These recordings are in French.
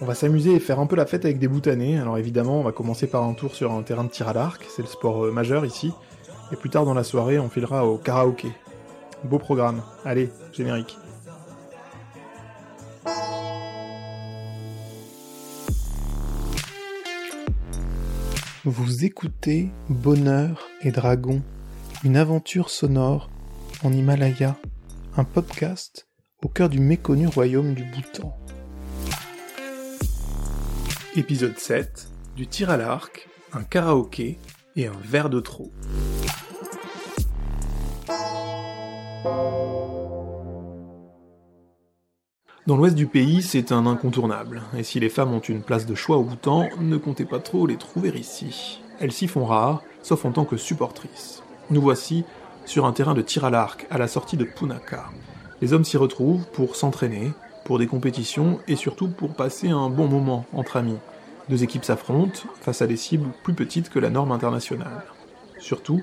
On va s'amuser et faire un peu la fête avec des boutanés. Alors évidemment, on va commencer par un tour sur un terrain de tir à l'arc, c'est le sport euh, majeur ici. Et plus tard dans la soirée, on filera au karaoké. Beau programme. Allez, générique. Vous écoutez Bonheur et Dragon, une aventure sonore en Himalaya, un podcast au cœur du méconnu royaume du Bhoutan. Épisode 7, du tir à l'arc, un karaoké et un verre de trop. Dans l'ouest du pays, c'est un incontournable, et si les femmes ont une place de choix au Bhoutan, ne comptez pas trop les trouver ici. Elles s'y font rares, sauf en tant que supportrices. Nous voici sur un terrain de tir à l'arc à la sortie de Punaka. Les hommes s'y retrouvent pour s'entraîner, pour des compétitions et surtout pour passer un bon moment entre amis. Deux équipes s'affrontent face à des cibles plus petites que la norme internationale. Surtout,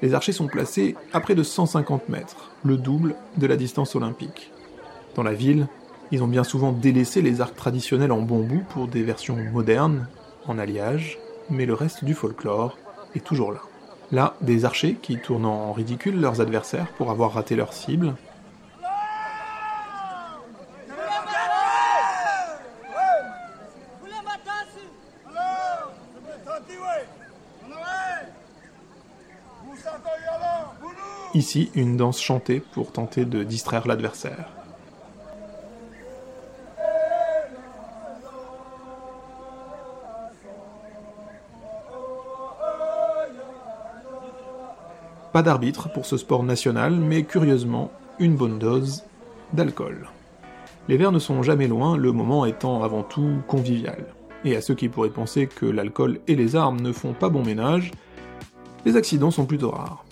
les archers sont placés à près de 150 mètres, le double de la distance olympique. Dans la ville, ils ont bien souvent délaissé les arcs traditionnels en bambou pour des versions modernes, en alliage, mais le reste du folklore est toujours là. Là, des archers qui tournent en ridicule leurs adversaires pour avoir raté leur cible. Ici, une danse chantée pour tenter de distraire l'adversaire. Pas d'arbitre pour ce sport national, mais curieusement, une bonne dose d'alcool. Les verres ne sont jamais loin, le moment étant avant tout convivial. Et à ceux qui pourraient penser que l'alcool et les armes ne font pas bon ménage, les accidents sont plutôt rares.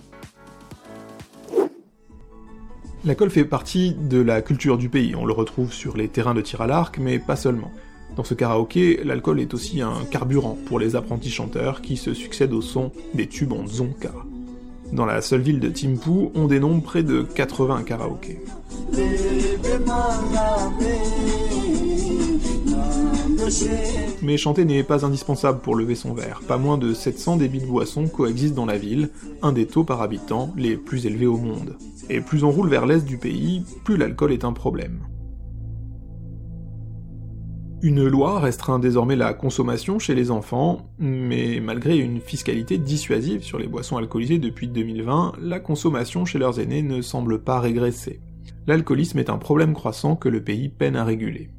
L'alcool fait partie de la culture du pays, on le retrouve sur les terrains de tir à l'arc, mais pas seulement. Dans ce karaoké, l'alcool est aussi un carburant pour les apprentis chanteurs qui se succèdent au son des tubes en zonka. Dans la seule ville de Thimphu, on dénombre près de 80 karaokés. Mais chanter n'est pas indispensable pour lever son verre. Pas moins de 700 débits de boissons coexistent dans la ville, un des taux par habitant les plus élevés au monde. Et plus on roule vers l'est du pays, plus l'alcool est un problème. Une loi restreint désormais la consommation chez les enfants, mais malgré une fiscalité dissuasive sur les boissons alcoolisées depuis 2020, la consommation chez leurs aînés ne semble pas régresser. L'alcoolisme est un problème croissant que le pays peine à réguler.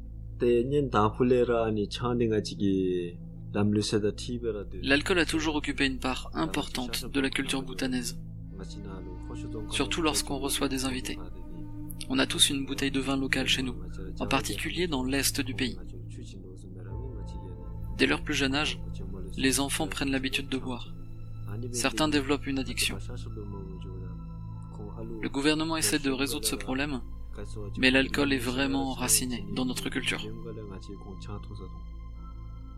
L'alcool a toujours occupé une part importante de la culture bhoutanaise, surtout lorsqu'on reçoit des invités. On a tous une bouteille de vin local chez nous, en particulier dans l'est du pays. Dès leur plus jeune âge, les enfants prennent l'habitude de boire. Certains développent une addiction. Le gouvernement essaie de résoudre ce problème, mais l'alcool est vraiment enraciné dans notre culture.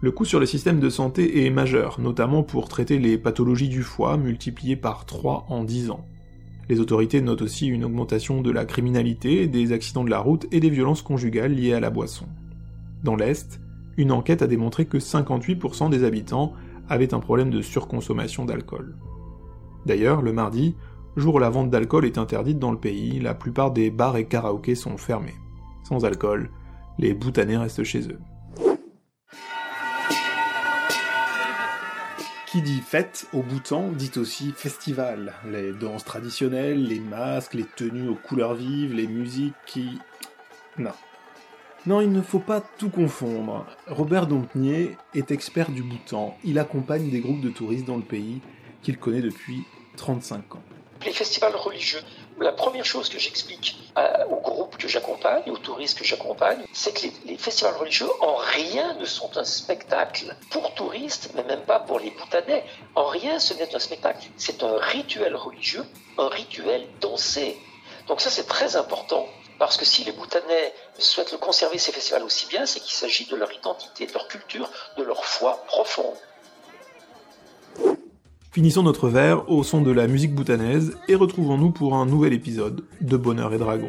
Le coût sur le système de santé est majeur, notamment pour traiter les pathologies du foie multipliées par 3 en 10 ans. Les autorités notent aussi une augmentation de la criminalité, des accidents de la route et des violences conjugales liées à la boisson. Dans l'Est, une enquête a démontré que 58% des habitants avaient un problème de surconsommation d'alcool. D'ailleurs, le mardi, jour où la vente d'alcool est interdite dans le pays, la plupart des bars et karaokés sont fermés. Sans alcool, les boutanés restent chez eux. Qui dit fête au Bhoutan dit aussi festival. Les danses traditionnelles, les masques, les tenues aux couleurs vives, les musiques qui... Non, non, il ne faut pas tout confondre. Robert Dompnier est expert du Bhoutan. Il accompagne des groupes de touristes dans le pays qu'il connaît depuis 35 ans. Les festivals religieux, la première chose que j'explique aux groupes que j'accompagne, aux touristes que j'accompagne, c'est que les, festivals religieux en rien ne sont un spectacle pour touristes, mais même pas pour les Bhoutanais. En rien ce n'est un spectacle. C'est un rituel religieux, un rituel dansé. Donc ça c'est très important parce que si les Bhoutanais souhaitent le conserver, ces festivals aussi bien, c'est qu'il s'agit de leur identité, de leur culture, de leur foi profonde. Finissons notre verre au son de la musique bhoutanaise et retrouvons-nous pour un nouvel épisode de Bonheur et Dragon.